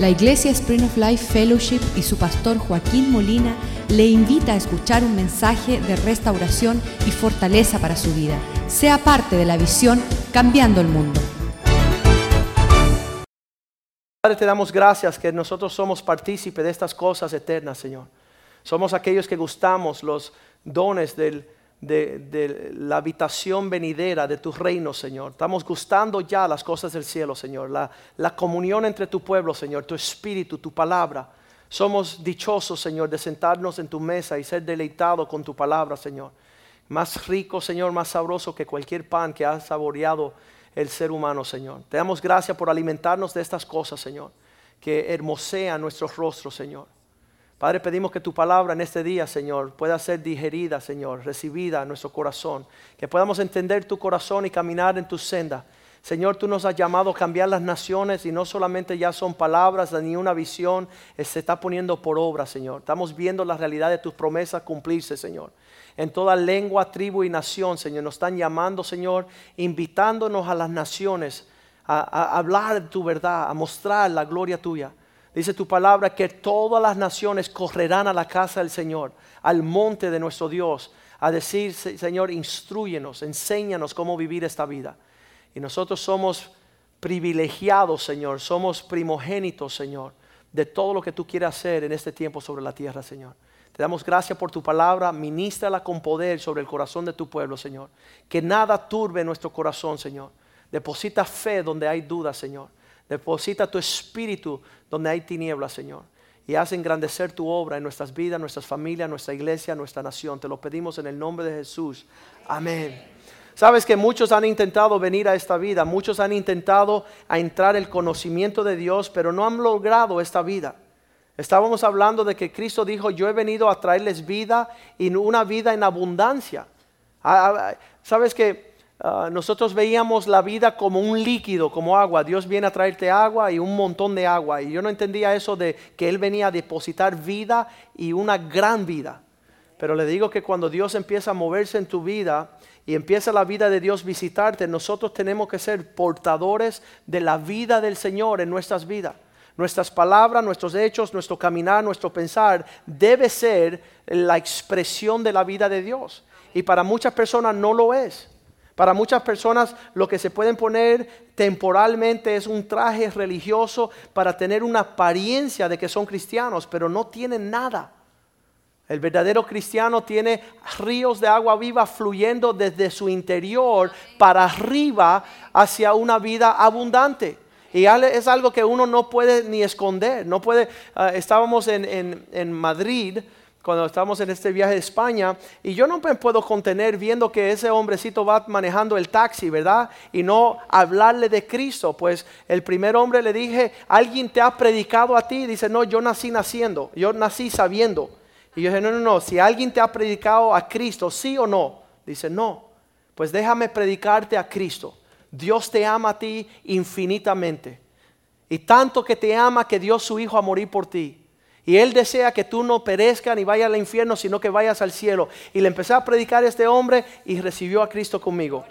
La Iglesia Spring of Life Fellowship y su pastor Joaquín Molina le invita a escuchar un mensaje de restauración y fortaleza para su vida. Sea parte de la visión Cambiando el Mundo. Padre, te damos gracias que nosotros somos partícipes de estas cosas eternas, Señor. Somos aquellos que gustamos los dones del de, la habitación venidera de tu reino, Señor. Estamos gustando ya las cosas del cielo, Señor. La, la comunión entre tu pueblo, Señor, tu espíritu, tu palabra. Somos dichosos, Señor, de sentarnos en tu mesa y ser deleitados con tu palabra, Señor. Más rico, Señor, más sabroso que cualquier pan que ha saboreado el ser humano, Señor. Te damos gracias por alimentarnos de estas cosas, Señor, que hermosean nuestros rostros, Señor. Padre, pedimos que tu palabra en este día, Señor, pueda ser digerida, Señor, recibida en nuestro corazón. Que podamos entender tu corazón y caminar en tu senda. Señor, tú nos has llamado a cambiar las naciones y no solamente ya son palabras ni una visión, eh, se está poniendo por obra, Señor. Estamos viendo la realidad de tus promesas cumplirse, Señor. En toda lengua, tribu y nación, Señor, nos están llamando, Señor, invitándonos a las naciones a, a hablar de tu verdad, a mostrar la gloria tuya. Dice tu palabra que todas las naciones correrán a la casa del Señor, al monte de nuestro Dios, a decir, Señor, instruyenos, enséñanos cómo vivir esta vida. Y nosotros somos privilegiados, Señor, somos primogénitos, Señor, de todo lo que tú quieres hacer en este tiempo sobre la tierra, Señor. Te damos gracias por tu palabra, ministrala con poder sobre el corazón de tu pueblo, Señor. Que nada turbe nuestro corazón, Señor. Deposita fe donde hay duda, Señor. Deposita tu espíritu donde hay tinieblas, Señor. Y haz engrandecer tu obra en nuestras vidas, nuestras familias, nuestra iglesia, nuestra nación. Te lo pedimos en el nombre de Jesús. Amén. Sabes que muchos han intentado venir a esta vida, muchos han intentado a entrar el conocimiento de Dios, pero no han logrado esta vida. Estábamos hablando de que Cristo dijo, yo he venido a traerles vida y una vida en abundancia. Ah, ah, Sabes que Ah, nosotros veíamos la vida como un líquido, como agua. Dios viene a traerte agua y un montón de agua. Y yo no entendía eso de que Él venía a depositar vida y una gran vida. Pero le digo que cuando Dios empieza a moverse en tu vida y empieza la vida de Dios visitarte, nosotros tenemos que ser portadores de la vida del Señor en nuestras vidas. Nuestras palabras, nuestros hechos, nuestro caminar, nuestro pensar debe ser la expresión de la vida de Dios. Y para muchas personas no lo es. Para muchas personas lo que se pueden poner temporalmente es un traje religioso para tener una apariencia de que son cristianos, pero no tienen nada. El verdadero cristiano tiene ríos de agua viva fluyendo desde su interior para arriba hacia una vida abundante. Y es algo que uno no puede ni esconder. No puede. Ah, estábamos en, en Madrid cuando estamos en este viaje de España, y yo no me puedo contener viendo que ese hombrecito va manejando el taxi, ¿verdad? Y no hablarle de Cristo. Pues el primer hombre le dije, ¿alguien te ha predicado a ti? Dice, no, yo nací naciendo, yo nací sabiendo. Y yo dije, no, no, no, si alguien te ha predicado a Cristo, sí o no. Dice, no, pues déjame predicarte a Cristo. Dios te ama a ti infinitamente. Y tanto que te ama que dio su Hijo a morir por ti. Y Él desea que tú no perezcas ni vayas al infierno, sino que vayas al cielo. Y le empecé a predicar a este hombre y recibió a Cristo conmigo.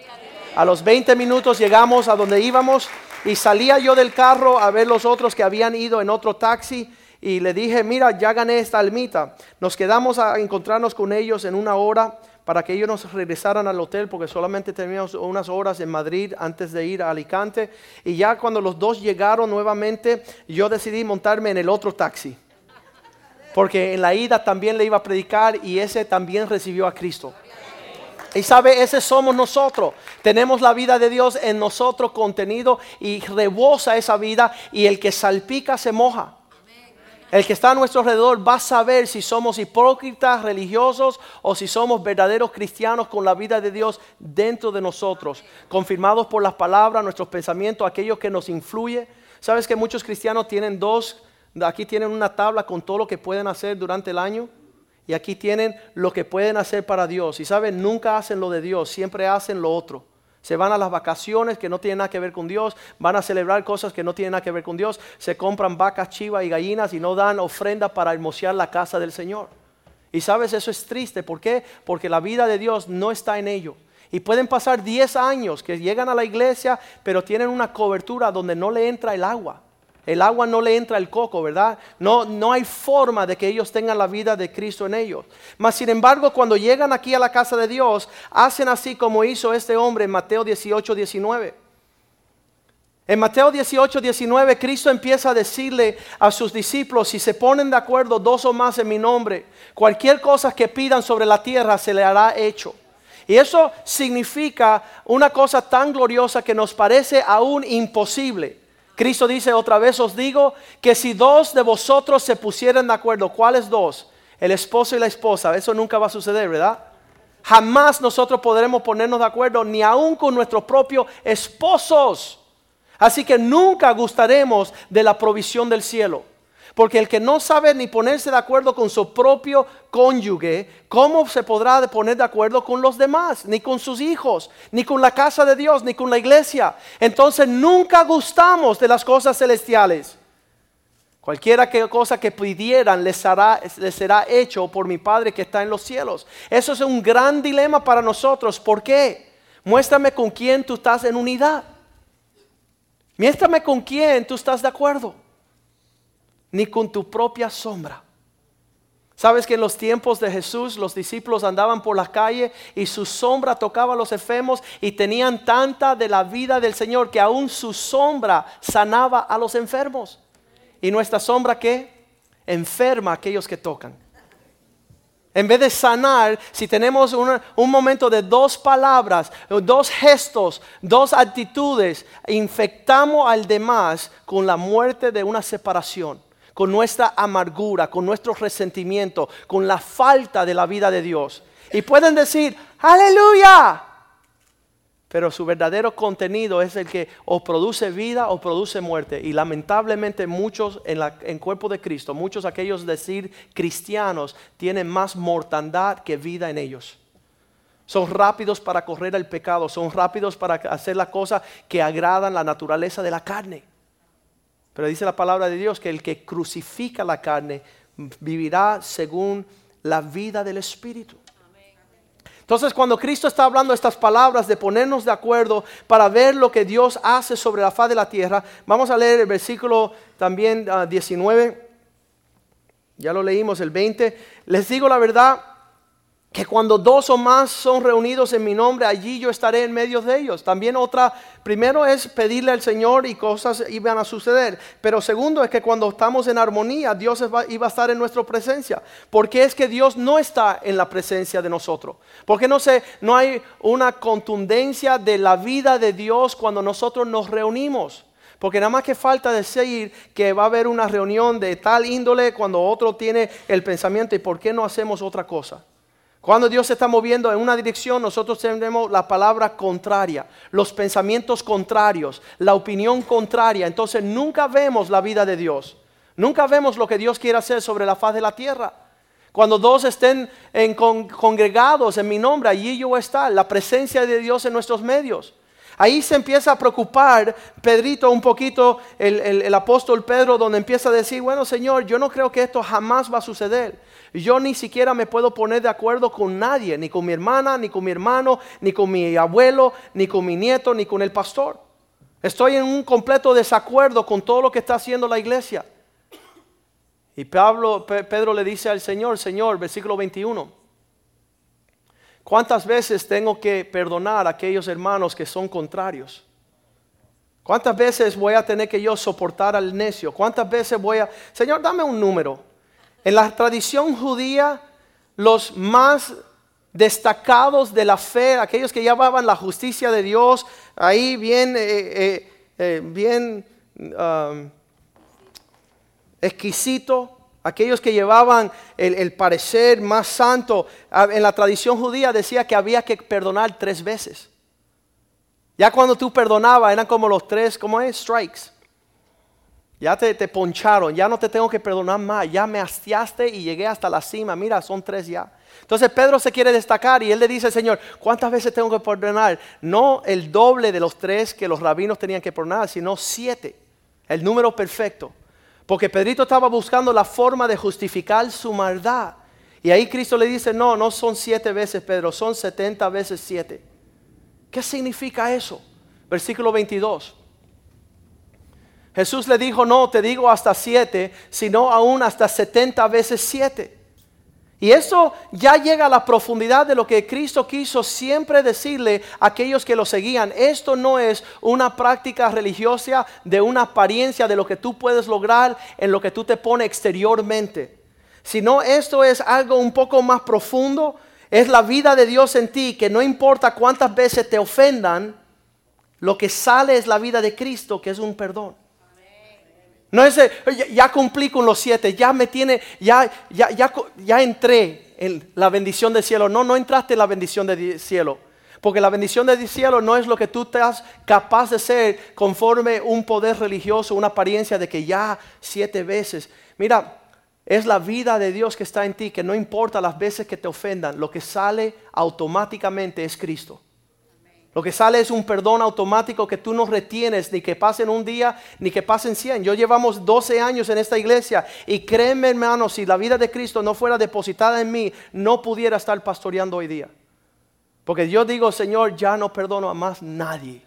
A los 20 minutos llegamos a donde íbamos y salía yo del carro a ver los otros que habían ido en otro taxi y le dije, mira, ya gané esta almita. Nos quedamos a encontrarnos con ellos en una hora para que ellos nos regresaran al hotel porque solamente teníamos unas horas en Madrid antes de ir a Alicante. Y ya cuando los dos llegaron nuevamente, yo decidí montarme en el otro taxi. Porque en la ida también le iba a predicar y ese también recibió a Cristo. Y sabe, ese somos nosotros. Tenemos la vida de Dios en nosotros contenido y rebosa esa vida y el que salpica se moja. El que está a nuestro alrededor va a saber si somos hipócritas religiosos o si somos verdaderos cristianos con la vida de Dios dentro de nosotros, confirmados por las palabras, nuestros pensamientos, aquellos que nos influyen. Sabes que muchos cristianos tienen dos Aquí tienen una tabla con todo lo que pueden hacer durante el año. Y aquí tienen lo que pueden hacer para Dios. Y saben, nunca hacen lo de Dios, siempre hacen lo otro. Se van a las vacaciones que no tienen nada que ver con Dios, van a celebrar cosas que no tienen nada que ver con Dios, se compran vacas, chivas y gallinas y no dan ofrenda para hermosear la casa del Señor. Y sabes, eso es triste. ¿Por qué? Porque la vida de Dios no está en ello. Y pueden pasar 10 años que llegan a la iglesia, pero tienen una cobertura donde no le entra el agua. El agua no le entra al coco, ¿verdad? No, no hay forma de que ellos tengan la vida de Cristo en ellos. Mas sin embargo, cuando llegan aquí a la casa de Dios, hacen así como hizo este hombre en Mateo 18, 19. En Mateo 18, 19, Cristo empieza a decirle a sus discípulos, si se ponen de acuerdo dos o más en mi nombre, cualquier cosa que pidan sobre la tierra se le hará hecho. Y eso significa una cosa tan gloriosa que nos parece aún imposible. Cristo dice otra vez os digo que si dos de vosotros se pusieran de acuerdo, ¿cuáles dos? El esposo y la esposa, eso nunca va a suceder, ¿verdad? Jamás nosotros podremos ponernos de acuerdo ni aún con nuestros propios esposos. Así que nunca gustaremos de la provisión del cielo. Porque el que no sabe ni ponerse de acuerdo con su propio cónyuge, ¿cómo se podrá poner de acuerdo con los demás? Ni con sus hijos, ni con la casa de Dios, ni con la iglesia. Entonces nunca gustamos de las cosas celestiales. Cualquiera cosa que pidieran les, les será hecho por mi Padre que está en los cielos. Eso es un gran dilema para nosotros. ¿Por qué? Muéstrame con quién tú estás en unidad. Muéstrame con quién tú estás de acuerdo ni con tu propia sombra. Sabes que en los tiempos de Jesús los discípulos andaban por la calle y su sombra tocaba a los enfermos y tenían tanta de la vida del Señor que aún su sombra sanaba a los enfermos. ¿Y nuestra sombra qué? Enferma a aquellos que tocan. En vez de sanar, si tenemos un momento de dos palabras, dos gestos, dos actitudes, infectamos al demás con la muerte de una separación con nuestra amargura, con nuestro resentimiento, con la falta de la vida de Dios. Y pueden decir, aleluya. Pero su verdadero contenido es el que o produce vida o produce muerte. Y lamentablemente muchos en, el cuerpo de Cristo, muchos aquellos decir cristianos, tienen más mortandad que vida en ellos. Son rápidos para correr el pecado, son rápidos para hacer las cosas que agradan la naturaleza de la carne. Pero dice la palabra de Dios que el que crucifica la carne vivirá según la vida del Espíritu. Entonces cuando Cristo está hablando estas palabras de ponernos de acuerdo para ver lo que Dios hace sobre la faz de la tierra, vamos a leer el versículo también 19, ah, ya lo leímos el 20, les digo la verdad, que cuando dos o más son reunidos en mi nombre, allí yo estaré en medio de ellos. También otra, primero es pedirle al Señor y cosas iban a suceder. Pero segundo es que cuando estamos en armonía, Dios iba a estar en nuestra presencia. Porque es que Dios no está en la presencia de nosotros. Porque no no hay una contundencia de la vida de Dios cuando nosotros nos reunimos. Porque nada más que falta decir que va a haber una reunión de tal índole cuando otro tiene el pensamiento y por qué no hacemos otra cosa. Cuando Dios se está moviendo en una dirección, nosotros tenemos la palabra contraria, los pensamientos contrarios, la opinión contraria. Entonces nunca vemos la vida de Dios. Nunca vemos lo que Dios quiere hacer sobre la faz de la tierra. Cuando dos estén congregados en mi nombre, allí yo voy la presencia de Dios en nuestros medios. Ahí se empieza a preocupar Pedrito un poquito, el, apóstol Pedro, donde empieza a decir, bueno Señor, yo no creo que esto jamás va a suceder. Yo ni siquiera me puedo poner de acuerdo con nadie, ni con mi hermana, ni con mi hermano, ni con mi abuelo, ni con mi nieto, ni con el pastor. Estoy en un completo desacuerdo con todo lo que está haciendo la iglesia. Y Pablo, Pedro le dice al Señor, Señor, versículo 21, ¿Cuántas veces tengo que perdonar a aquellos hermanos que son contrarios? ¿Cuántas veces voy a tener que yo soportar al necio? ¿Cuántas veces voy a... Señor, dame un número. En la tradición judía, los más destacados de la fe, aquellos que llevaban la justicia de Dios, ahí bien, eh, eh, eh, bien um, exquisito, aquellos que llevaban el, parecer más santo, en la tradición judía decía que había que perdonar tres veces. Ya cuando tú perdonabas eran como los tres, ¿cómo es? Strikes. Ya te, te, poncharon, ya no te tengo que perdonar más, ya me hastiaste y llegué hasta la cima, mira, son tres ya. Entonces Pedro se quiere destacar y él le dice, Señor, ¿cuántas veces tengo que perdonar? No el doble de los tres que los rabinos tenían que perdonar, sino siete, el número perfecto. Porque Pedrito estaba buscando la forma de justificar su maldad. Y ahí Cristo le dice, no, no son siete veces, Pedro, son setenta veces siete. ¿Qué significa eso? Versículo 22. Jesús le dijo, no, te digo hasta siete, sino aún hasta setenta veces siete. Y eso ya llega a la profundidad de lo que Cristo quiso siempre decirle a aquellos que lo seguían. Esto no es una práctica religiosa de una apariencia de lo que tú puedes lograr en lo que tú te pones exteriormente. Sino esto es algo un poco más profundo. Es la vida de Dios en ti, que no importa cuántas veces te ofendan, lo que sale es la vida de Cristo, que es un perdón. No es, ya, cumplí con los siete, ya me tiene, ya, ya, ya, ya entré en la bendición del cielo. No, no entraste en la bendición del cielo. Porque la bendición del cielo no es lo que tú estás capaz de ser conforme un poder religioso, una apariencia de que ya siete veces. Mira, es la vida de Dios que está en ti, que no importa las veces que te ofendan, lo que sale automáticamente es Cristo. Lo que sale es un perdón automático que tú no retienes ni que pasen un día ni que pasen 100. Yo llevamos 12 años en esta iglesia y créeme hermano, si la vida de Cristo no fuera depositada en mí, no pudiera estar pastoreando hoy día. Porque yo digo, Señor, ya no perdono a más nadie.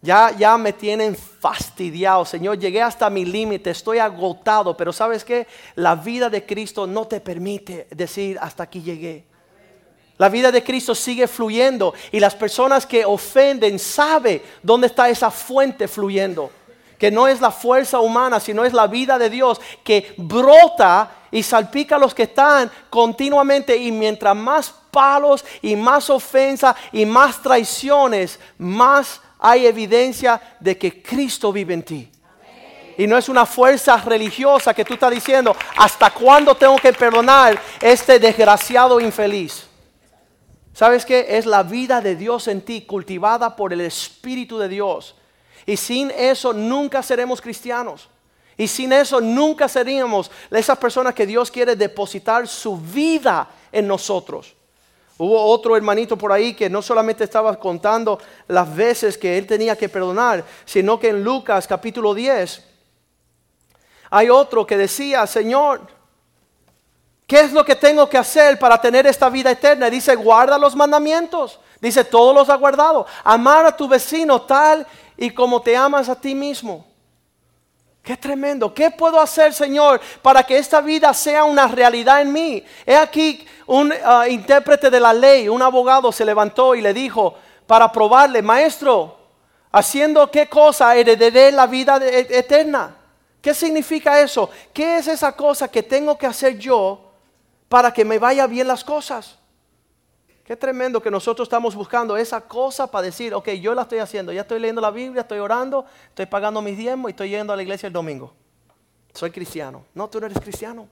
Ya, ya me tienen fastidiado, Señor. Llegué hasta mi límite, estoy agotado. Pero sabes qué? La vida de Cristo no te permite decir hasta aquí llegué. La vida de Cristo sigue fluyendo y las personas que ofenden saben dónde está esa fuente fluyendo. Que no es la fuerza humana, sino es la vida de Dios que brota y salpica a los que están continuamente. Y mientras más palos y más ofensa y más traiciones, más hay evidencia de que Cristo vive en ti. Y no es una fuerza religiosa que tú estás diciendo, ¿hasta cuándo tengo que perdonar este desgraciado infeliz? ¿Sabes qué? Es la vida de Dios en ti, cultivada por el Espíritu de Dios. Y sin eso nunca seremos cristianos. Y sin eso nunca seríamos esas personas que Dios quiere depositar su vida en nosotros. Hubo otro hermanito por ahí que no solamente estaba contando las veces que él tenía que perdonar, sino que en Lucas capítulo 10 hay otro que decía, Señor, ¿Qué es lo que tengo que hacer para tener esta vida eterna? Dice, guarda los mandamientos. Dice, todos los ha guardado. Amar a tu vecino tal y como te amas a ti mismo. Qué tremendo. ¿Qué puedo hacer, Señor, para que esta vida sea una realidad en mí? He aquí un ah, intérprete de la ley, un abogado se levantó y le dijo para probarle, maestro, haciendo qué cosa heredaré la vida eterna. ¿Qué significa eso? ¿Qué es esa cosa que tengo que hacer yo? Para que me vaya bien las cosas. Qué tremendo que nosotros estamos buscando esa cosa para decir, ok, yo la estoy haciendo, ya estoy leyendo la Biblia, estoy orando, estoy pagando mis diezmos y estoy yendo a la iglesia el domingo. Soy cristiano. No, tú no eres cristiano.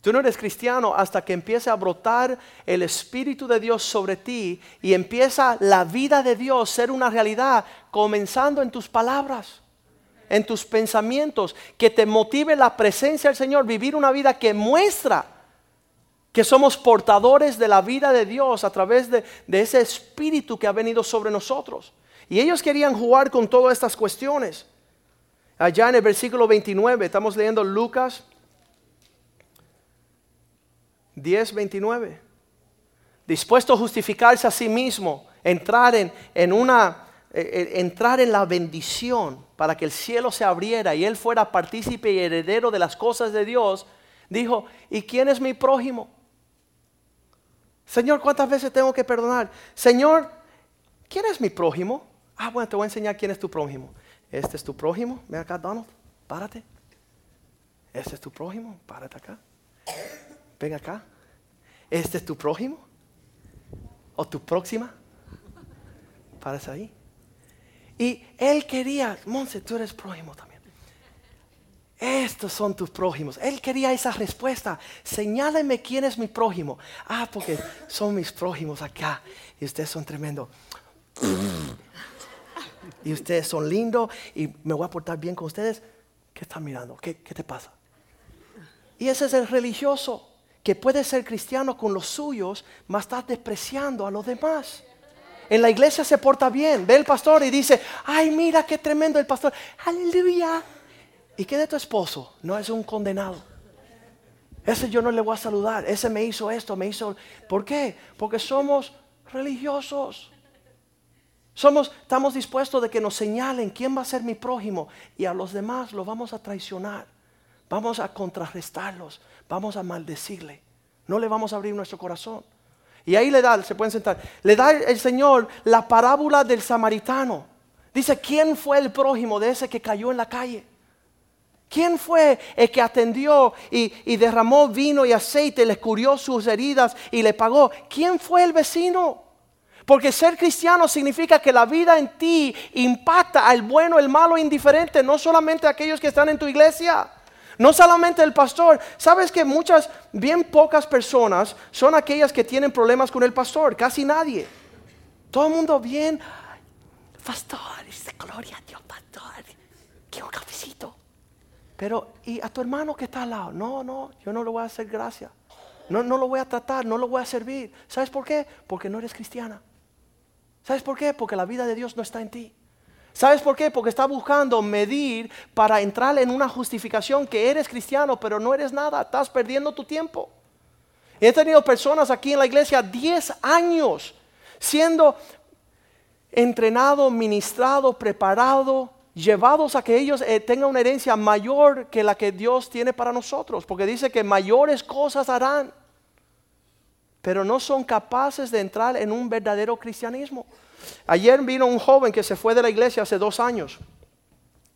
Tú no eres cristiano hasta que empiece a brotar el Espíritu de Dios sobre ti y empieza la vida de Dios ser una realidad, comenzando en tus palabras, en tus pensamientos, que te motive la presencia del Señor, vivir una vida que muestra que somos portadores de la vida de Dios a través de, ese espíritu que ha venido sobre nosotros. Y ellos querían jugar con todas estas cuestiones. Allá en el versículo 29, estamos leyendo Lucas 10, 29. Dispuesto a justificarse a sí mismo, entrar en, en una, eh, eh, entrar en la bendición para que el cielo se abriera y él fuera partícipe y heredero de las cosas de Dios, dijo, ¿y quién es mi prójimo? Señor, ¿cuántas veces tengo que perdonar? Señor, ¿quién es mi prójimo? Ah, bueno, te voy a enseñar quién es tu prójimo. Este es tu prójimo. Ven acá, Donald. Párate. Este es tu prójimo. Párate acá. Ven acá. Este es tu prójimo. O tu próxima. Párate ahí. Y él quería, Monse, tú eres prójimo también. Estos son tus prójimos. Él quería esa respuesta. Señáleme quién es mi prójimo. Ah, porque son mis prójimos acá. Y ustedes son tremendos. Y ustedes son lindos y me voy a portar bien con ustedes. ¿Qué están mirando? ¿Qué, qué te pasa? Y ese es el religioso que puede ser cristiano con los suyos, mas está despreciando a los demás. En la iglesia se porta bien. Ve el pastor y dice, ay, mira qué tremendo el pastor. Aleluya. ¿Y qué de tu esposo? No es un condenado. Ese yo no le voy a saludar. Ese me hizo esto, me hizo... ¿Por qué? Porque somos religiosos. Somos, estamos dispuestos de que nos señalen quién va a ser mi prójimo y a los demás lo vamos a traicionar. Vamos a contrarrestarlos, vamos a maldecirle. No le vamos a abrir nuestro corazón. Y ahí le da, se pueden sentar, le da el Señor la parábola del samaritano. Dice, ¿quién fue el prójimo de ese que cayó en la calle? ¿Quién fue el que atendió y, derramó vino y aceite, le curió sus heridas y le pagó? ¿Quién fue el vecino? Porque ser cristiano significa que la vida en ti impacta al bueno, el malo, indiferente, no solamente a aquellos que están en tu iglesia. No solamente el pastor. Sabes que muchas, bien pocas personas son aquellas que tienen problemas con el pastor. Casi nadie. Todo el mundo bien. Pastor, gloria a Dios, pastor. Quiero un cafecito. Pero, ¿y a tu hermano que está al lado? No, no, yo no le voy a hacer gracia. No, no lo voy a tratar, no lo voy a servir. ¿Sabes por qué? Porque no eres cristiana. ¿Sabes por qué? Porque la vida de Dios no está en ti. ¿Sabes por qué? Porque está buscando medir para entrar en una justificación que eres cristiano, pero no eres nada, estás perdiendo tu tiempo. He tenido personas aquí en la iglesia 10 años siendo entrenado, ministrado, preparado, llevados a que ellos eh, tengan una herencia mayor que la que Dios tiene para nosotros, porque dice que mayores cosas harán, pero no son capaces de entrar en un verdadero cristianismo. Ayer vino un joven que se fue de la iglesia hace dos años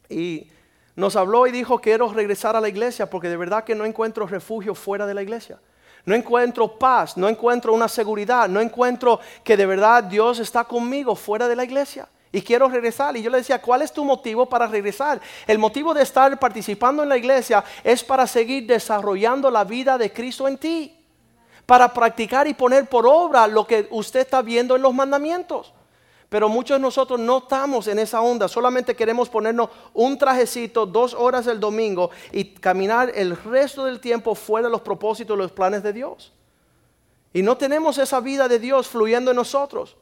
y nos habló y dijo, quiero regresar a la iglesia porque de verdad que no encuentro refugio fuera de la iglesia. No encuentro paz, no encuentro una seguridad, no encuentro que de verdad Dios está conmigo fuera de la iglesia. Y quiero regresar. Y yo le decía, ¿cuál es tu motivo para regresar? El motivo de estar participando en la iglesia es para seguir desarrollando la vida de Cristo en ti. Para practicar y poner por obra lo que usted está viendo en los mandamientos. Pero muchos de nosotros no estamos en esa onda, solamente queremos ponernos un trajecito dos horas el domingo y caminar el resto del tiempo fuera de los propósitos y los planes de Dios. Y no tenemos esa vida de Dios fluyendo en nosotros.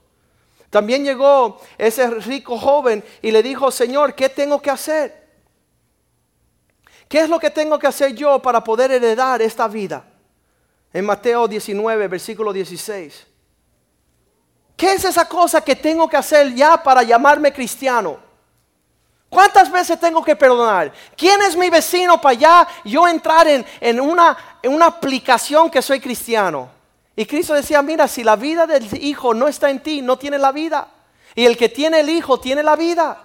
También llegó ese rico joven y le dijo, Señor, ¿qué tengo que hacer? ¿Qué es lo que tengo que hacer yo para poder heredar esta vida? En Mateo 19, versículo 16. ¿Qué es esa cosa que tengo que hacer ya para llamarme cristiano? ¿Cuántas veces tengo que perdonar? ¿Quién es mi vecino para ya yo entrar en, una, en una aplicación que soy cristiano? Y Cristo decía, mira, si la vida del Hijo no está en ti, no tiene la vida. Y el que tiene el Hijo tiene la vida.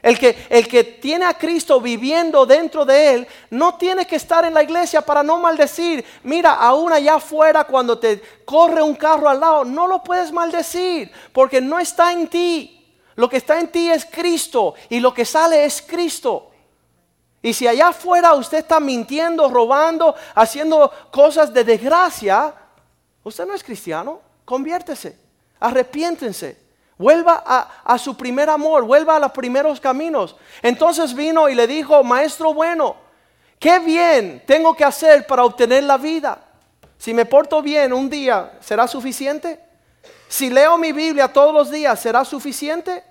El que, el que tiene a Cristo viviendo dentro de él no tiene que estar en la iglesia para no maldecir. Mira, aún allá afuera cuando te corre un carro al lado, no lo puedes maldecir porque no está en ti. Lo que está en ti es Cristo y lo que sale es Cristo. Y si allá afuera usted está mintiendo, robando, haciendo cosas de desgracia, usted no es cristiano. Conviértese, arrepiéntense. Vuelva a, su primer amor, vuelva a los primeros caminos. Entonces vino y le dijo, maestro bueno, ¿qué bien tengo que hacer para obtener la vida? Si me porto bien un día, ¿será suficiente? Si leo mi Biblia todos los días, ¿será suficiente?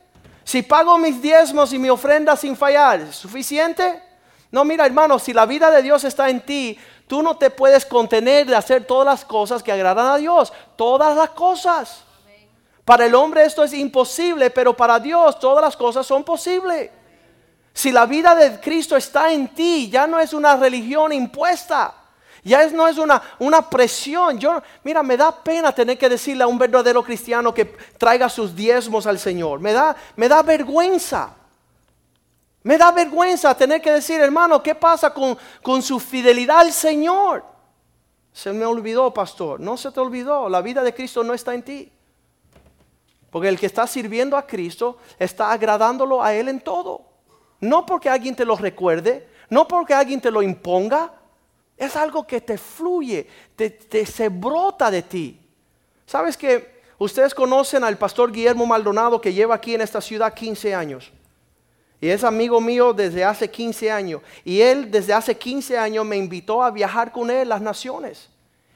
Si pago mis diezmos y mi ofrenda sin fallar, ¿es suficiente? No, mira hermano, si la vida de Dios está en ti, tú no te puedes contener de hacer todas las cosas que agradan a Dios, todas las cosas. Para el hombre esto es imposible, pero para Dios todas las cosas son posibles. Si la vida de Cristo está en ti, ya no es una religión impuesta. Ya no es una, una presión. Yo, mira, me da pena tener que decirle a un verdadero cristiano que traiga sus diezmos al Señor. Me da, me da vergüenza. Me da vergüenza tener que decir, hermano, ¿qué pasa con, con su fidelidad al Señor? Se me olvidó, pastor. No se te olvidó. La vida de Cristo no está en ti. Porque el que está sirviendo a Cristo está agradándolo a Él en todo. No porque alguien te lo recuerde, no porque alguien te lo imponga. Es algo que te fluye, te, se brota de ti. ¿Sabes que ustedes conocen al pastor Guillermo Maldonado que lleva aquí en esta ciudad 15 años? Y es amigo mío desde hace 15 años. Y él desde hace 15 años me invitó a viajar con él las naciones.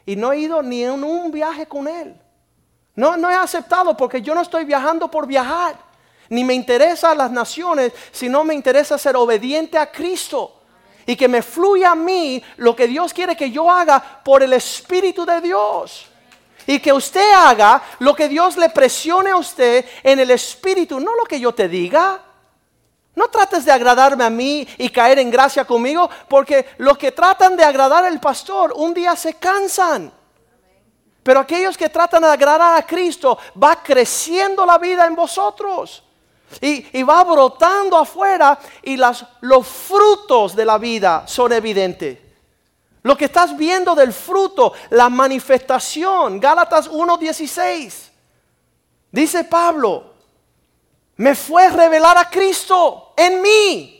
Y no he ido ni en un viaje con él. No, no he aceptado porque yo no estoy viajando por viajar. Ni me interesa las naciones, sino me interesa ser obediente a Cristo. Y que me fluya a mí lo que Dios quiere que yo haga por el Espíritu de Dios. Y que usted haga lo que Dios le presione a usted en el espíritu, no lo que yo te diga. No trates de agradarme a mí y caer en gracia conmigo, porque los que tratan de agradar al pastor un día se cansan. Pero aquellos que tratan de agradar a Cristo, va creciendo la vida en vosotros. Y, va brotando afuera y las, los frutos de la vida son evidentes. Lo que estás viendo del fruto, la manifestación, Gálatas 1.16. Dice Pablo, me fue revelar a Cristo en mí.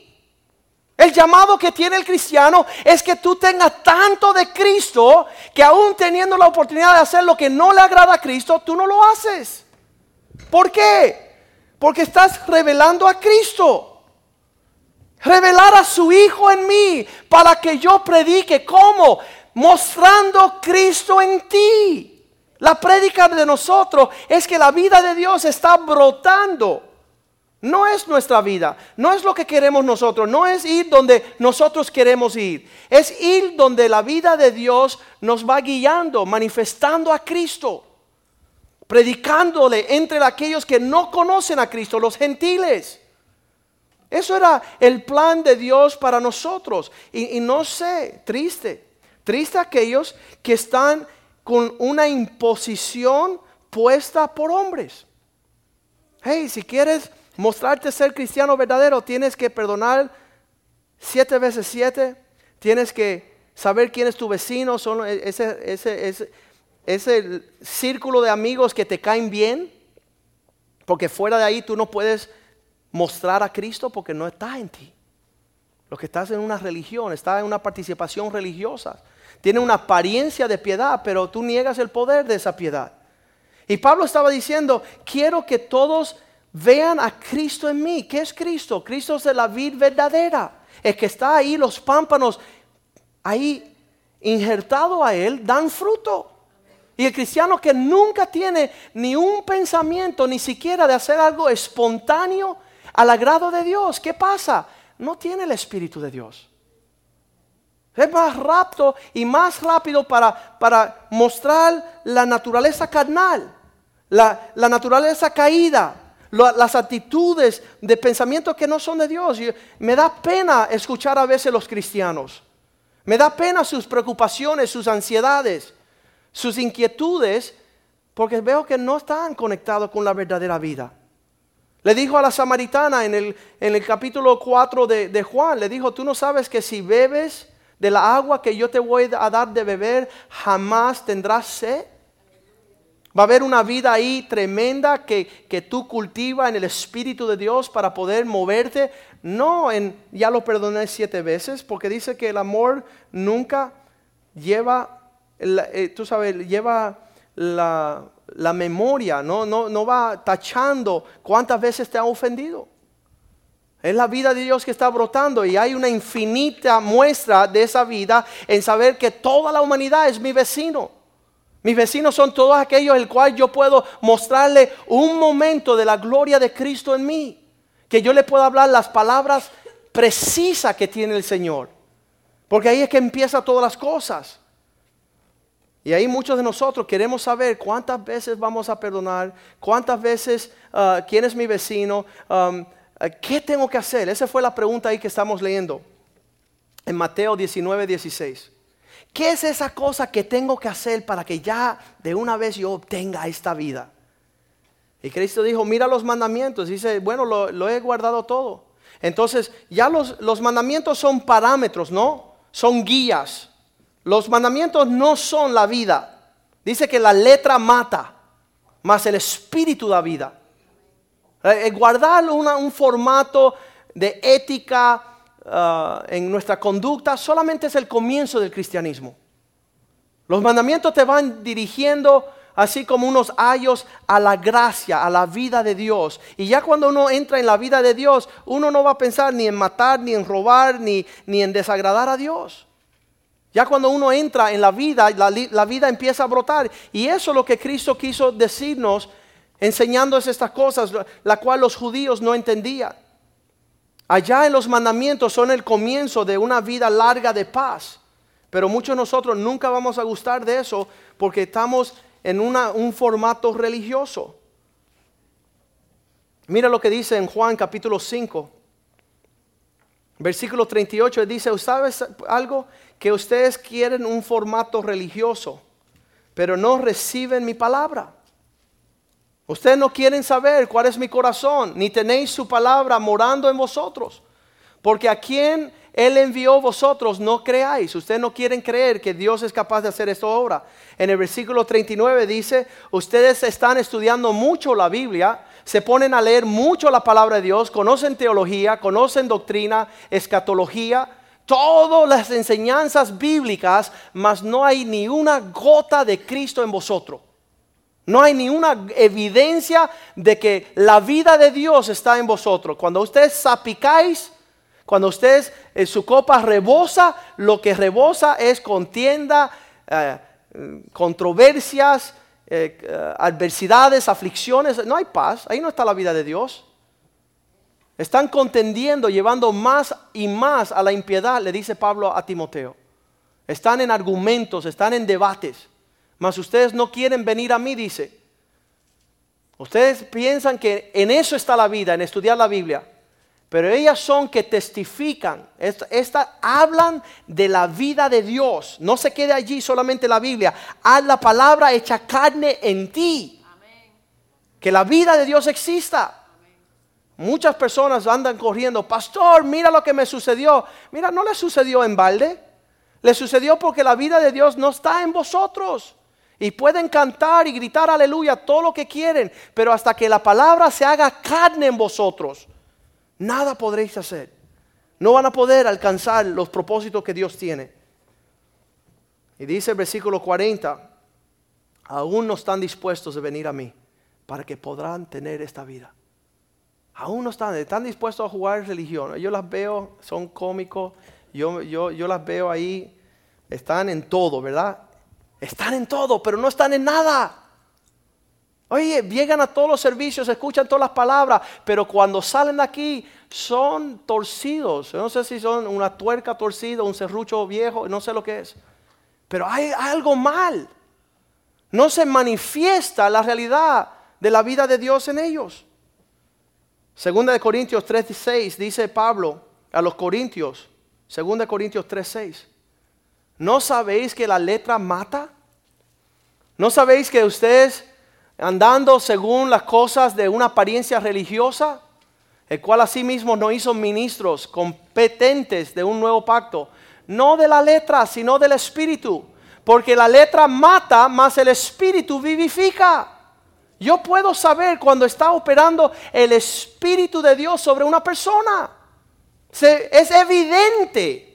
El llamado que tiene el cristiano es que tú tengas tanto de Cristo que aún teniendo la oportunidad de hacer lo que no le agrada a Cristo, tú no lo haces. ¿Por qué? Porque estás revelando a Cristo. Revelar a su Hijo en mí para que yo predique. ¿Cómo? Mostrando Cristo en ti. La prédica de nosotros es que la vida de Dios está brotando no es nuestra vida, no es lo que queremos nosotros, no es ir donde nosotros queremos ir, es ir donde la vida de Dios nos va guiando, manifestando a Cristo, predicándole entre aquellos que no conocen a Cristo, los gentiles. Eso era el plan de Dios para nosotros. Y, no sé, triste, triste aquellos que están con una imposición puesta por hombres. Hey, si quieres mostrarte ser cristiano verdadero, tienes que perdonar siete veces siete, tienes que saber quién es tu vecino, son ese, ese, círculo de amigos que te caen bien, porque fuera de ahí tú no puedes mostrar a Cristo porque no está en ti. Lo que estás en una religión, estás en una participación religiosa. Tiene una apariencia de piedad, pero tú niegas el poder de esa piedad. Y Pablo estaba diciendo, quiero que todos vean a Cristo en mí. ¿Qué es Cristo? Cristo es la vid verdadera. El que está ahí, los pámpanos, ahí injertado a Él, dan fruto. Y el cristiano que nunca tiene ni un pensamiento, ni siquiera de hacer algo espontáneo al agrado de Dios, ¿qué pasa? No tiene el Espíritu de Dios. Es más rápido y más rápido para, para mostrar la naturaleza carnal, la, la naturaleza caída, las actitudes de pensamiento que no son de Dios. me da pena escuchar a veces los cristianos. Me da pena sus preocupaciones, sus ansiedades, sus inquietudes, porque veo que no están conectados con la verdadera vida. Le dijo a la samaritana en el, en el capítulo 4 de, de Juan, le dijo, tú no sabes que si bebes de la agua que yo te voy a dar de beber, jamás tendrás sed. Va a haber una vida ahí tremenda que, tú cultivas en el Espíritu de Dios para poder moverte. No en ya lo perdoné siete veces, porque dice que el amor nunca lleva, eh, tú sabes, lleva la, memoria, no, no, no va tachando cuántas veces te ha ofendido. Es la vida de Dios que está brotando y hay una infinita muestra de esa vida en saber que toda la humanidad es mi vecino. Mis vecinos son todos aquellos el cual yo puedo mostrarle un momento de la gloria de Cristo en mí. Que yo le pueda hablar las palabras precisas que tiene el Señor. Porque ahí es que empieza todas las cosas. Y ahí muchos de nosotros queremos saber cuántas veces vamos a perdonar, cuántas veces, uh, quién es mi vecino, uh, qué tengo que hacer. Esa fue la pregunta ahí que estamos leyendo en Mateo 19, 16. ¿Qué es esa cosa que tengo que hacer para que ya de una vez yo obtenga esta vida? Y Cristo dijo, mira los mandamientos. Dice, bueno, lo, he guardado todo. Entonces, ya los, los mandamientos son parámetros, ¿no? Son guías. Los mandamientos no son la vida. Dice que la letra mata, más el espíritu da vida. Eh, eh, guardar un formato de ética, Ah, en nuestra conducta solamente es el comienzo del cristianismo. Los mandamientos te van dirigiendo así como unos ayos a la gracia, a la vida de Dios. Y ya cuando uno entra en la vida de Dios, uno no va a pensar ni en matar, ni en robar, ni, ni en desagradar a Dios. Ya cuando uno entra en la vida, la, la vida empieza a brotar. Y eso es lo que Cristo quiso decirnos, enseñándonos estas cosas, la cual los judíos no entendían. Allá en los mandamientos son el comienzo de una vida larga de paz. Pero muchos de nosotros nunca vamos a gustar de eso porque estamos en un formato religioso. Mira lo que dice en Juan capítulo 5, versículo 38, dice, ¿sabes algo? Que ustedes quieren un formato religioso, pero no reciben mi palabra. Ustedes no quieren saber cuál es mi corazón, ni tenéis su palabra morando en vosotros. Porque a quien Él envió vosotros no creáis. Ustedes no quieren creer que Dios es capaz de hacer esta obra. En el versículo 39 dice, ustedes están estudiando mucho la Biblia, se ponen a leer mucho la palabra de Dios, conocen teología, conocen doctrina, escatología, todas las enseñanzas bíblicas, mas no hay ni una gota de Cristo en vosotros. No hay ni una evidencia de que la vida de Dios está en vosotros. Cuando ustedes sapicáis, cuando ustedes en su copa rebosa, lo que rebosa es contienda, eh, controversias, eh, eh, adversidades, aflicciones. No hay paz, ahí no está la vida de Dios. Están contendiendo, llevando más y más a la impiedad, le dice Pablo a Timoteo. Están en argumentos, están en debates. Mas ustedes no quieren venir a mí, dice. Ustedes piensan que en eso está la vida, en estudiar la Biblia. Pero ellas son que testifican, esta, hablan de la vida de Dios. No se quede allí solamente la Biblia. Haz la palabra hecha carne en ti. Que la vida de Dios exista. Muchas personas andan corriendo, pastor, mira lo que me sucedió. Mira, no le sucedió en balde. Le sucedió porque la vida de Dios no está en vosotros. Y pueden cantar y gritar aleluya todo lo que quieren, pero hasta que la palabra se haga carne en vosotros, nada podréis hacer. No van a poder alcanzar los propósitos que Dios tiene. Y dice el versículo 40, aún no están dispuestos de venir a mí para que podrán tener esta vida. Aún no están, están dispuestos a jugar religión. Yo las veo, son cómicos, yo, yo, yo las veo ahí, están en todo, ¿verdad? Están en todo, pero no están en nada. Oye, llegan a todos los servicios, escuchan todas las palabras, pero cuando salen de aquí son torcidos. no sé si son una tuerca torcida, un serrucho viejo, no sé lo que es. Pero hay, algo mal. No se manifiesta la realidad de la vida de Dios en ellos. Segunda de Corintios 3:6 dice Pablo a los Corintios, Segunda de Corintios 3:6. ¿No sabéis que la letra mata? ¿No sabéis que ustedes andando según las cosas de una apariencia religiosa, el cual asimismo no hizo ministros competentes de un nuevo pacto, no de la letra, sino del espíritu, porque la letra mata, mas el espíritu vivifica. Yo puedo saber cuando está operando el espíritu de Dios sobre una persona. es evidente.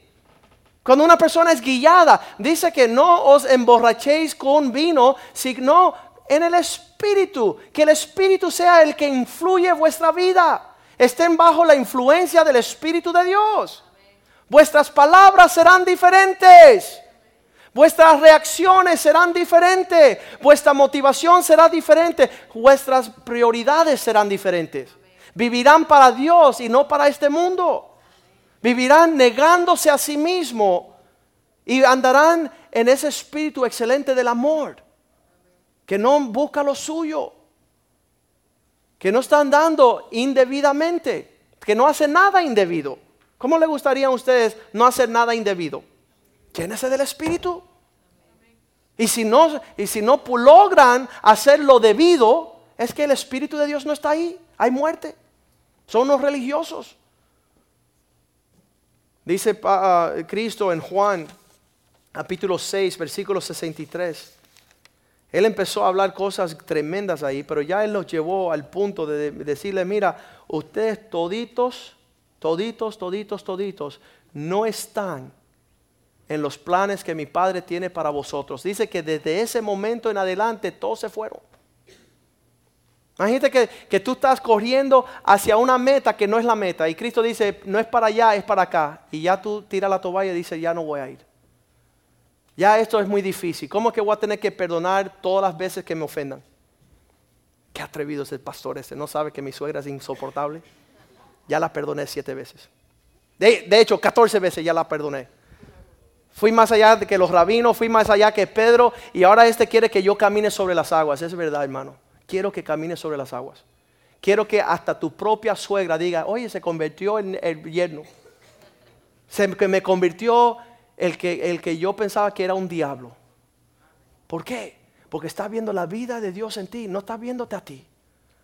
Cuando una persona es guiada, dice que no os emborrachéis con vino, sino en el Espíritu. Que el Espíritu sea el que influye vuestra vida. Estén bajo la influencia del Espíritu de Dios. Vuestras palabras serán diferentes. Vuestras reacciones serán diferentes. Vuestra motivación será diferente. Vuestras prioridades serán diferentes. Vivirán para Dios y no para este mundo. Vivirán negándose a sí mismo y andarán en ese espíritu excelente del amor, que no busca lo suyo, que no está andando indebidamente, que no hace nada indebido. ¿Cómo le gustaría a ustedes no hacer nada indebido? Llénese del espíritu. Y si no, y si no logran hacer lo debido, es que el Espíritu de Dios no está ahí. Hay muerte. Son los religiosos. Dice ah, Cristo en Juan capítulo 6, versículo 63. Él empezó a hablar cosas tremendas ahí, pero ya Él los llevó al punto de decirle, mira, ustedes toditos, toditos, toditos, toditos, no están en los planes que mi Padre tiene para vosotros. Dice que desde ese momento en adelante todos se fueron. Imagínate que, que, tú estás corriendo hacia una meta que no es la meta. Y Cristo dice, no es para allá, es para acá. Y ya tú tiras la toalla y dices, ya no voy a ir. Ya esto es muy difícil. ¿Cómo que voy a tener que perdonar todas las veces que me ofendan? Qué atrevido es el pastor ese. No sabe que mi suegra es insoportable. Ya la perdoné siete veces. De, de hecho, 14 veces ya la perdoné. Fui más allá de que los rabinos, fui más allá que Pedro y ahora este quiere que yo camine sobre las aguas. Es verdad, hermano. Quiero que camine sobre las aguas. Quiero que hasta tu propia suegra diga, oye, se convirtió en el yerno. Se me convirtió el que, el que yo pensaba que era un diablo. ¿Por qué? Porque está viendo la vida de Dios en ti, no está viéndote a ti.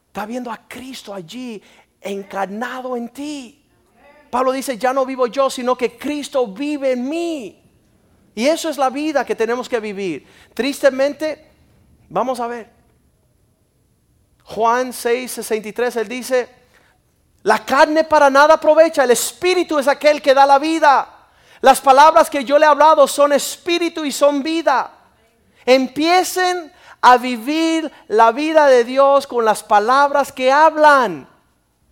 Está viendo a Cristo allí encarnado en ti. Pablo dice, ya no vivo yo, sino que Cristo vive en mí. Y eso es la vida que tenemos que vivir. Tristemente, vamos a ver. Juan 6, 63, él dice, la carne para nada aprovecha, el espíritu es aquel que da la vida. Las palabras que yo le he hablado son espíritu y son vida. Empiecen a vivir la vida de Dios con las palabras que hablan.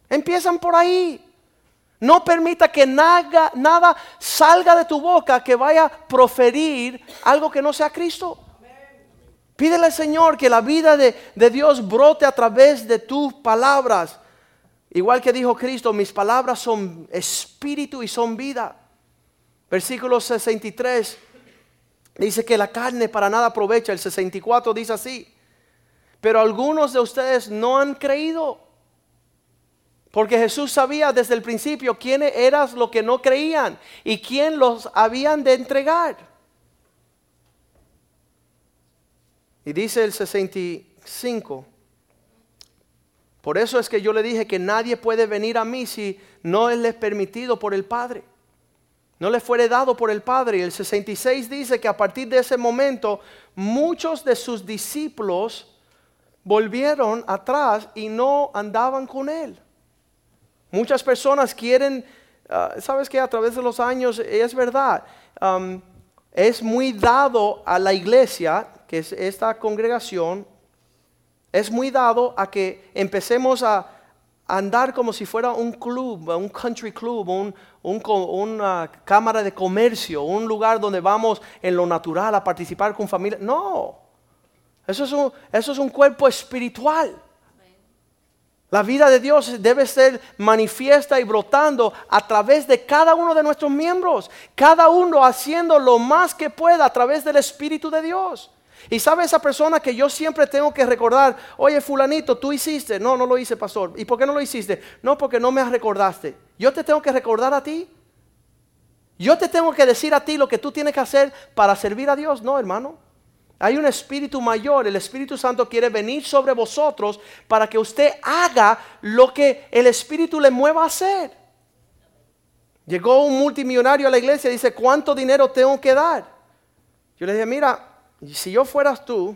Empiezan por ahí. No permita que nada, nada salga de tu boca que vaya a proferir algo que no sea Cristo. Pídele al Señor que la vida de, de, Dios brote a través de tus palabras. Igual que dijo Cristo, mis palabras son espíritu y son vida. Versículo 63 dice que la carne para nada aprovecha. El 64 dice así. Pero algunos de ustedes no han creído. Porque Jesús sabía desde el principio quiénes eras los que no creían y quién los habían de entregar. Y dice el 65. Por eso es que yo le dije que nadie puede venir a mí si no es permitido por el Padre. No le fuere dado por el Padre. Y el 66 dice que a partir de ese momento muchos de sus discípulos volvieron atrás y no andaban con él. Muchas personas quieren, ah, sabes que a través de los años es verdad, es muy dado a la iglesia, es esta congregación, es muy dado a que empecemos a andar como si fuera un club, un country club, un, una cámara de comercio, un lugar donde vamos en lo natural a participar con familia. No, eso es eso es un cuerpo espiritual. La vida de Dios debe ser manifiesta y brotando a través de cada uno de nuestros miembros, cada uno haciendo lo más que pueda a través del Espíritu de Dios. Y sabe esa persona que yo siempre tengo que recordar, oye fulanito, tú hiciste, no, no lo hice, pastor. ¿Y por qué no lo hiciste? No, porque no me recordaste. Yo te tengo que recordar a ti. Yo te tengo que decir a ti lo que tú tienes que hacer para servir a Dios. No, hermano. Hay un espíritu mayor, el Espíritu Santo quiere venir sobre vosotros para que usted haga lo que el Espíritu le mueva a hacer. Llegó un multimillonario a la iglesia y dice, ¿cuánto dinero tengo que dar? Yo le dije, mira, si yo fueras tú,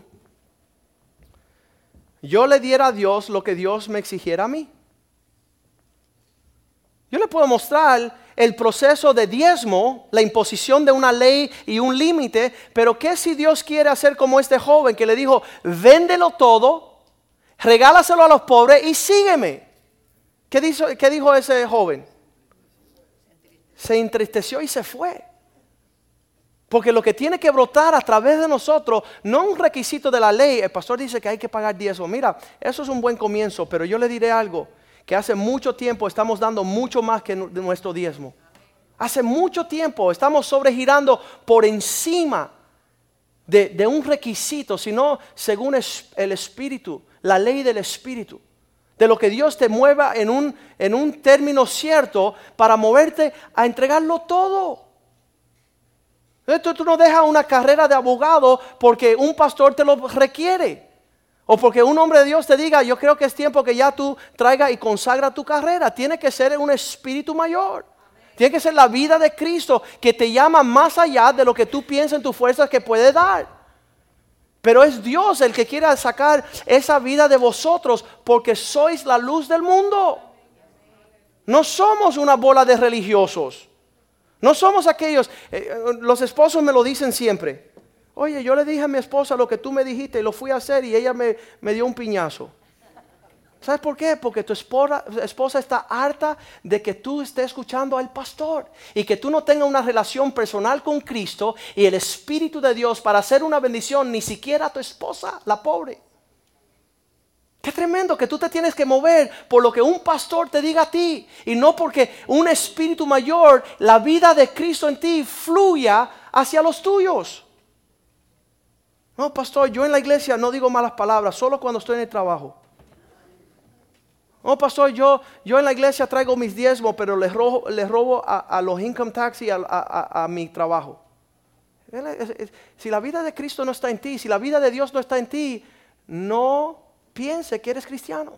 yo le diera a Dios lo que Dios me exigiera a mí. Yo le puedo mostrar el proceso de diezmo, la imposición de una ley y un límite, pero ¿qué si Dios quiere hacer como este joven que le dijo, véndelo todo, regálaselo a los pobres y sígueme? ¿Qué dijo, qué dijo ese joven? Se entristeció y se fue. Porque lo que tiene que brotar a través de nosotros, no un requisito de la ley, el pastor dice que hay que pagar diezmo. Mira, eso es un buen comienzo, pero yo le diré algo que hace mucho tiempo estamos dando mucho más que nuestro diezmo. Hace mucho tiempo estamos sobregirando por encima de, un requisito, sino según el Espíritu, la ley del Espíritu. De lo que Dios te mueva en un, en un término cierto para moverte a entregarlo todo. Entonces tú no dejas una carrera de abogado porque un pastor te lo requiere. O porque un hombre de Dios te diga, yo creo que es tiempo que ya tú traiga y consagra tu carrera. Tiene que ser un espíritu mayor. Tiene que ser la vida de Cristo que te llama más allá de lo que tú piensas en tus fuerzas que puede dar. Pero es Dios el que quiere sacar esa vida de vosotros porque sois la luz del mundo. No somos una bola de religiosos. No somos aquellos, eh, eh, los esposos me lo dicen siempre. Oye, yo le dije a mi esposa lo que tú me dijiste y lo fui a hacer y ella me, dio un piñazo. ¿Sabes por qué? Porque tu esposa, esposa, está harta de que tú estés escuchando al pastor y que tú no tengas una relación personal con Cristo y el Espíritu de Dios para hacer una bendición ni siquiera a tu esposa, la pobre. Qué tremendo que tú te tienes que mover por lo que un pastor te diga a ti y no porque un espíritu mayor, la vida de Cristo en ti fluya hacia los tuyos. No, pastor, yo en la iglesia no digo malas palabras, solo cuando estoy en el trabajo. No, pastor, yo, yo en la iglesia traigo mis diezmos, pero les robo, les robo a, los income tax y a, mi trabajo. Si la vida de Cristo no está en ti, si la vida de Dios no está en ti, no piense que eres cristiano.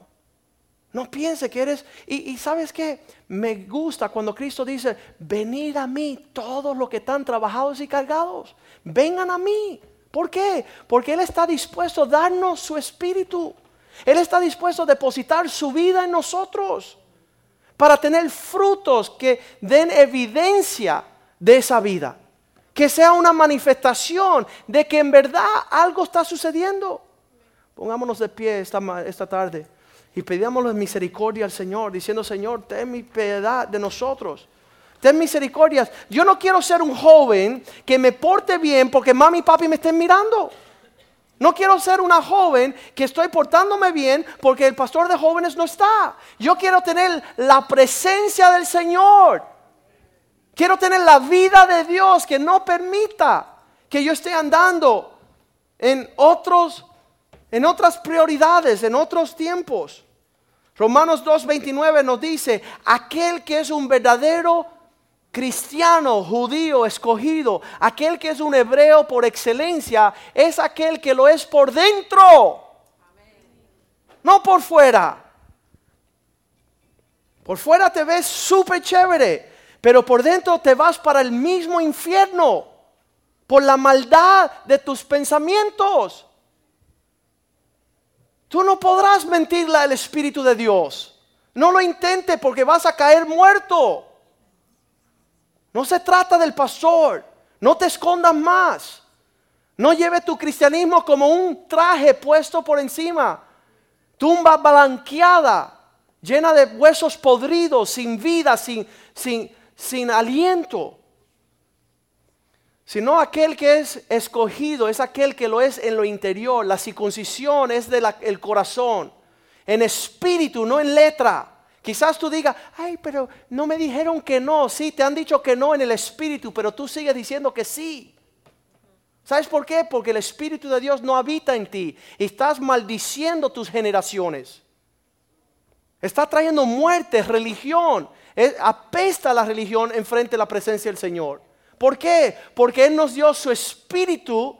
No piense que eres... Y, y sabes qué? Me gusta cuando Cristo dice, venid a mí todos los que están trabajados y cargados. Vengan a mí. ¿Por qué? Porque Él está dispuesto a darnos su espíritu. Él está dispuesto a depositar su vida en nosotros para tener frutos que den evidencia de esa vida. Que sea una manifestación de que en verdad algo está sucediendo. Pongámonos de pie esta, esta tarde y pidámosle misericordia al Señor, diciendo, Señor, ten mi piedad de nosotros ten misericordia. Yo no quiero ser un joven que me porte bien porque mami y papi me estén mirando. No quiero ser una joven que estoy portándome bien porque el pastor de jóvenes no está. Yo quiero tener la presencia del Señor. Quiero tener la vida de Dios que no permita que yo esté andando en otros en otras prioridades, en otros tiempos. Romanos 2:29 nos dice, aquel que es un verdadero cristiano, judío, escogido, aquel que es un hebreo por excelencia, es aquel que lo es por dentro, no por fuera. Por fuera te ves súper chévere, pero por dentro te vas para el mismo infierno, por la maldad de tus pensamientos. Tú no podrás mentirle al Espíritu de Dios. No lo intentes porque vas a caer muerto. No se trata del pastor. No te escondas más. No lleve tu cristianismo como un traje puesto por encima. Tumba blanqueada, llena de huesos podridos, sin vida, sin, sin, sin aliento. Sino aquel que es escogido es aquel que lo es en lo interior. La circuncisión es del corazón. En espíritu, no en letra. Quizás tú digas, ay, pero no me dijeron que no. Sí, te han dicho que no en el Espíritu, pero tú sigues diciendo que sí. ¿Sabes por qué? Porque el Espíritu de Dios no habita en ti. Estás maldiciendo tus generaciones. Está trayendo muerte, religión. apesta la religión enfrente de la presencia del Señor. ¿Por qué? Porque Él nos dio su Espíritu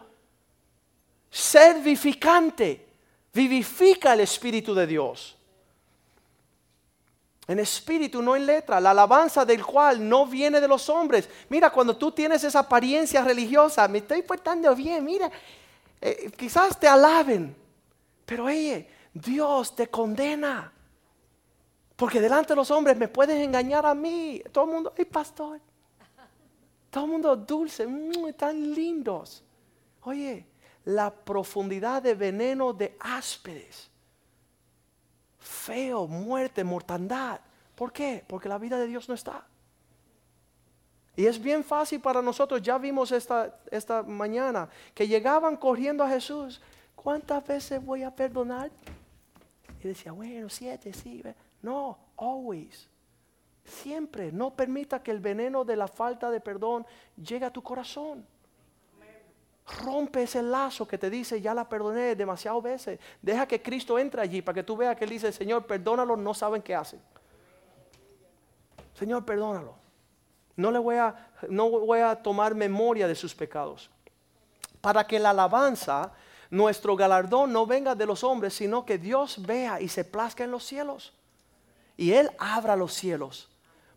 ser vivificante. Vivifica el Espíritu de Dios en espíritu, no en letra, la alabanza del cual no viene de los hombres. Mira, cuando tú tienes esa apariencia religiosa, me estoy portando bien, mira, eh, quizás te alaben, pero oye, Dios te condena. Porque delante de los hombres me puedes engañar a mí. Todo el mundo, ay pastor, todo el mundo dulce, mm, tan lindos. Oye, la profundidad de veneno de ásperes feo, muerte, mortandad. ¿Por qué? Porque la vida de Dios no está. Y es bien fácil para nosotros, ya vimos esta, esta mañana, que llegaban corriendo a Jesús. ¿Cuántas veces voy a perdonar? Y decía, bueno, siete, sí. No, always. Siempre. No permita que el veneno de la falta de perdón llegue a tu corazón. Rompe ese lazo que te dice, ya la perdoné demasiadas veces. Deja que Cristo entre allí para que tú veas que Él dice, Señor, perdónalo, no saben qué hacen. Señor, perdónalo. No le voy a, no voy a tomar memoria de sus pecados. Para que la alabanza, nuestro galardón no venga de los hombres, sino que Dios vea y se plazca en los cielos. Y Él abra los cielos.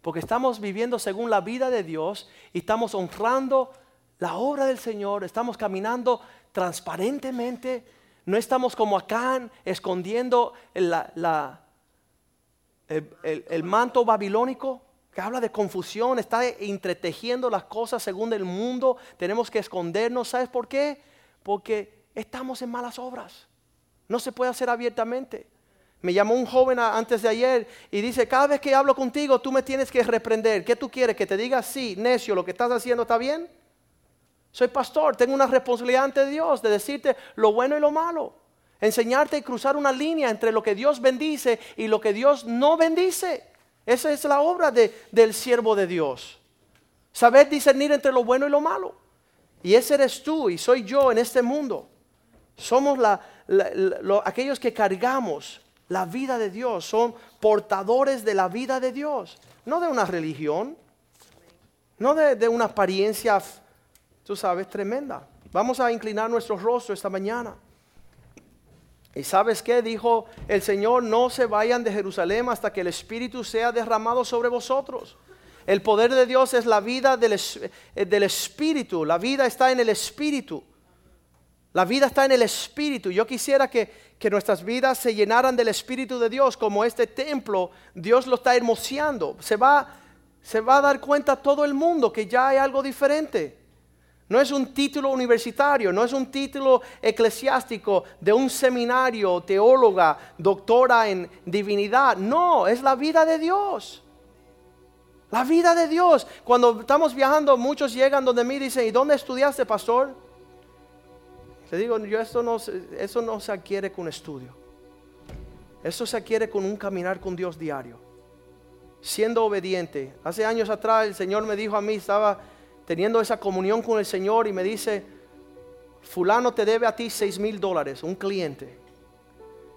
Porque estamos viviendo según la vida de Dios y estamos honrando la obra del Señor, estamos caminando transparentemente, no estamos como acá escondiendo el, el, manto babilónico que habla de confusión, está entretejiendo las cosas según el mundo, tenemos que escondernos, ¿sabes por qué? Porque estamos en malas obras, no se puede hacer abiertamente. Me llamó un joven antes de ayer y dice, cada vez que hablo contigo tú me tienes que reprender. ¿Qué tú quieres? Que te diga, sí, necio, lo que estás haciendo está bien. Soy pastor, tengo una responsabilidad ante Dios de decirte lo bueno y lo malo. Enseñarte y cruzar una línea entre lo que Dios bendice y lo que Dios no bendice. Esa es la obra del siervo de Dios. Saber discernir entre lo bueno y lo malo. Y ese eres tú y soy yo en este mundo. Somos aquellos que cargamos la vida de Dios, son portadores de la vida de Dios, no de una religión, no de, una apariencia, tú sabes, tremenda. Vamos a inclinar nuestro rostro esta mañana. ¿Y sabes qué? Dijo el Señor, no se vayan de Jerusalén hasta que el Espíritu sea derramado sobre vosotros. El poder de Dios es la vida del, eh, del, Espíritu. La vida está en el Espíritu. La vida está en el Espíritu. Yo quisiera que, que, nuestras vidas se llenaran del Espíritu de Dios, como este templo, Dios lo está hermoseando. Se va, se va a dar cuenta todo el mundo que ya hay algo diferente. No es un título universitario, no es un título eclesiástico de un seminario, teóloga, doctora en divinidad. No, es la vida de Dios. La vida de Dios. Cuando estamos viajando, muchos llegan donde mí y dicen, ¿y dónde estudiaste, pastor? Le digo, yo esto no, eso no se adquiere con estudio. Eso se adquiere con un caminar con Dios diario. Siendo obediente. Hace años atrás el Señor me dijo a mí, estaba teniendo esa comunión con el Señor y me dice, fulano te debe a ti seis mil dólares, un cliente.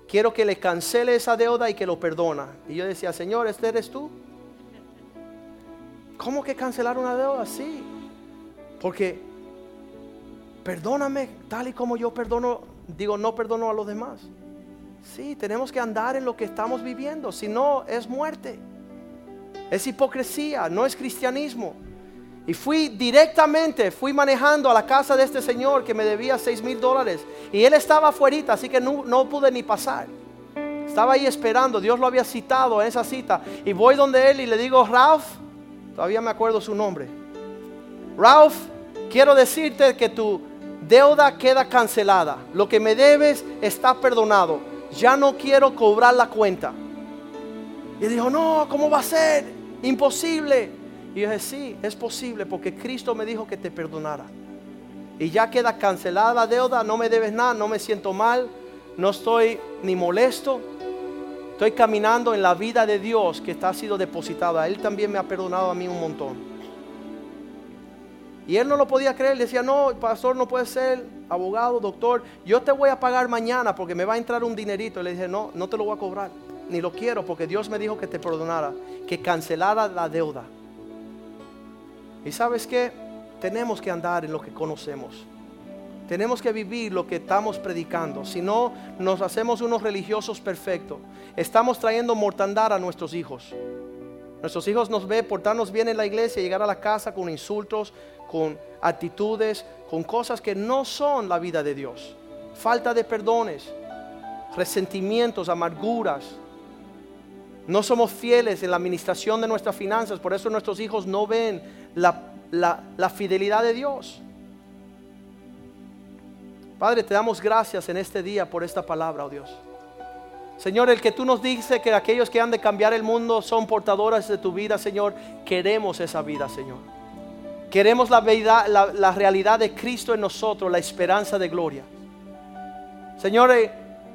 Quiero que le cancele esa deuda y que lo perdona. Y yo decía, Señor, ¿este eres tú? ¿Cómo que cancelar una deuda? Sí. Porque perdóname tal y como yo perdono, digo, no perdono a los demás. Sí, tenemos que andar en lo que estamos viviendo, si no es muerte. Es hipocresía, no es cristianismo. Y fui directamente, fui manejando a la casa de este señor que me debía seis mil dólares. Y él estaba afuera, así que no, no, pude ni pasar. Estaba ahí esperando, Dios lo había citado en esa cita. Y voy donde él y le digo, Ralph, todavía me acuerdo su nombre. Ralph, quiero decirte que tu deuda queda cancelada. Lo que me debes está perdonado. Ya no quiero cobrar la cuenta. Y dijo, no, ¿cómo va a ser? Imposible. Y yo dije, sí, es posible porque Cristo me dijo que te perdonara. Y ya queda cancelada la deuda, no me debes nada, no me siento mal, no estoy ni molesto. Estoy caminando en la vida de Dios que está sido depositada. Él también me ha perdonado a mí un montón. Y él no lo podía creer. Decía, no, pastor, no puede ser abogado, doctor. Yo te voy a pagar mañana porque me va a entrar un dinerito. Y le dije, no, no te lo voy a cobrar. Ni lo quiero porque Dios me dijo que te perdonara, que cancelara la deuda. Y sabes que tenemos que andar en lo que conocemos. Tenemos que vivir lo que estamos predicando. Si no, nos hacemos unos religiosos perfectos. Estamos trayendo mortandad a nuestros hijos. Nuestros hijos nos ven portarnos bien en la iglesia, llegar a la casa con insultos, con actitudes, con cosas que no son la vida de Dios. Falta de perdones, resentimientos, amarguras. No somos fieles en la administración de nuestras finanzas, por eso nuestros hijos no ven la, fidelidad de Dios. Padre, te damos gracias en este día por esta palabra, oh Dios. Señor, el que tú nos dices que aquellos que han de cambiar el mundo son portadoras de tu vida, Señor, queremos esa vida, Señor. Queremos la, realidad de Cristo en nosotros, la esperanza de gloria. Señor, eh,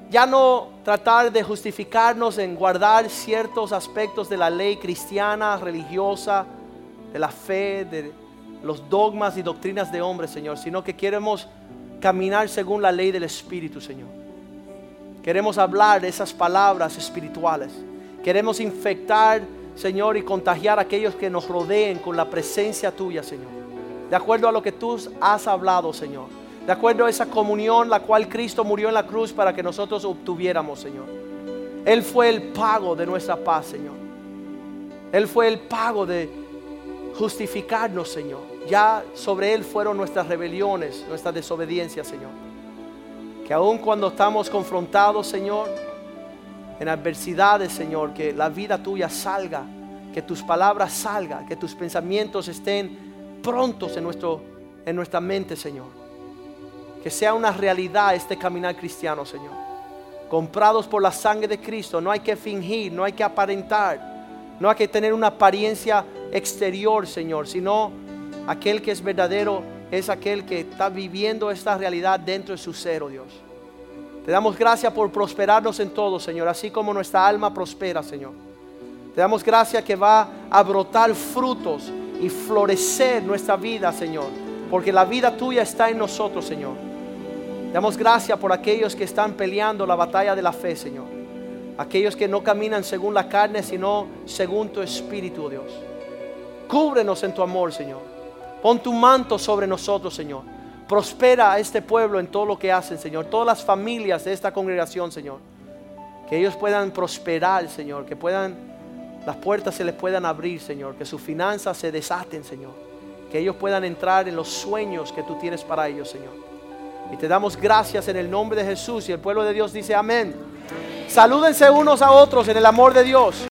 ya no tratar de justificarnos en guardar ciertos aspectos de la ley cristiana, religiosa, de la fe, de los dogmas y doctrinas de hombres, Señor, sino que queremos caminar según la ley del Espíritu, Señor. Queremos hablar de esas palabras espirituales. Queremos infectar, Señor, y contagiar a aquellos que nos rodeen con la presencia tuya, Señor. De acuerdo a lo que tú has hablado, Señor. De acuerdo a esa comunión la cual Cristo murió en la cruz para que nosotros obtuviéramos, Señor. Él fue el pago de nuestra paz, Señor. Él fue el pago de, justificarnos, Señor. Ya sobre Él fueron nuestras rebeliones, nuestra desobediencia, Señor. Que aun cuando estamos confrontados, Señor, en adversidades, Señor, que la vida tuya salga, que tus palabras salgan, que tus pensamientos estén prontos en, nuestro, en nuestra mente, Señor. Que sea una realidad este caminar cristiano, Señor. Comprados por la sangre de Cristo, no hay que fingir, no hay que aparentar no hay que tener una apariencia exterior, Señor, sino aquel que es verdadero es aquel que está viviendo esta realidad dentro de su ser, oh Dios. Te damos gracias por prosperarnos en todo, Señor, así como nuestra alma prospera, Señor. Te damos gracias que va a brotar frutos y florecer nuestra vida, Señor, porque la vida tuya está en nosotros, Señor. Damos gracias por aquellos que están peleando la batalla de la fe, Señor. Aquellos que no caminan según la carne, sino según tu espíritu, Dios. Cúbrenos en tu amor, Señor. Pon tu manto sobre nosotros, Señor. Prospera a este pueblo en todo lo que hacen, Señor. Todas las familias de esta congregación, Señor. Que ellos puedan prosperar, Señor. Que puedan, las puertas se les puedan abrir, Señor. Que sus finanzas se desaten, Señor. Que ellos puedan entrar en los sueños que tú tienes para ellos, Señor. Y te damos gracias en el nombre de Jesús. Y el pueblo de Dios dice amén. Salúdense unos a otros en el amor de Dios.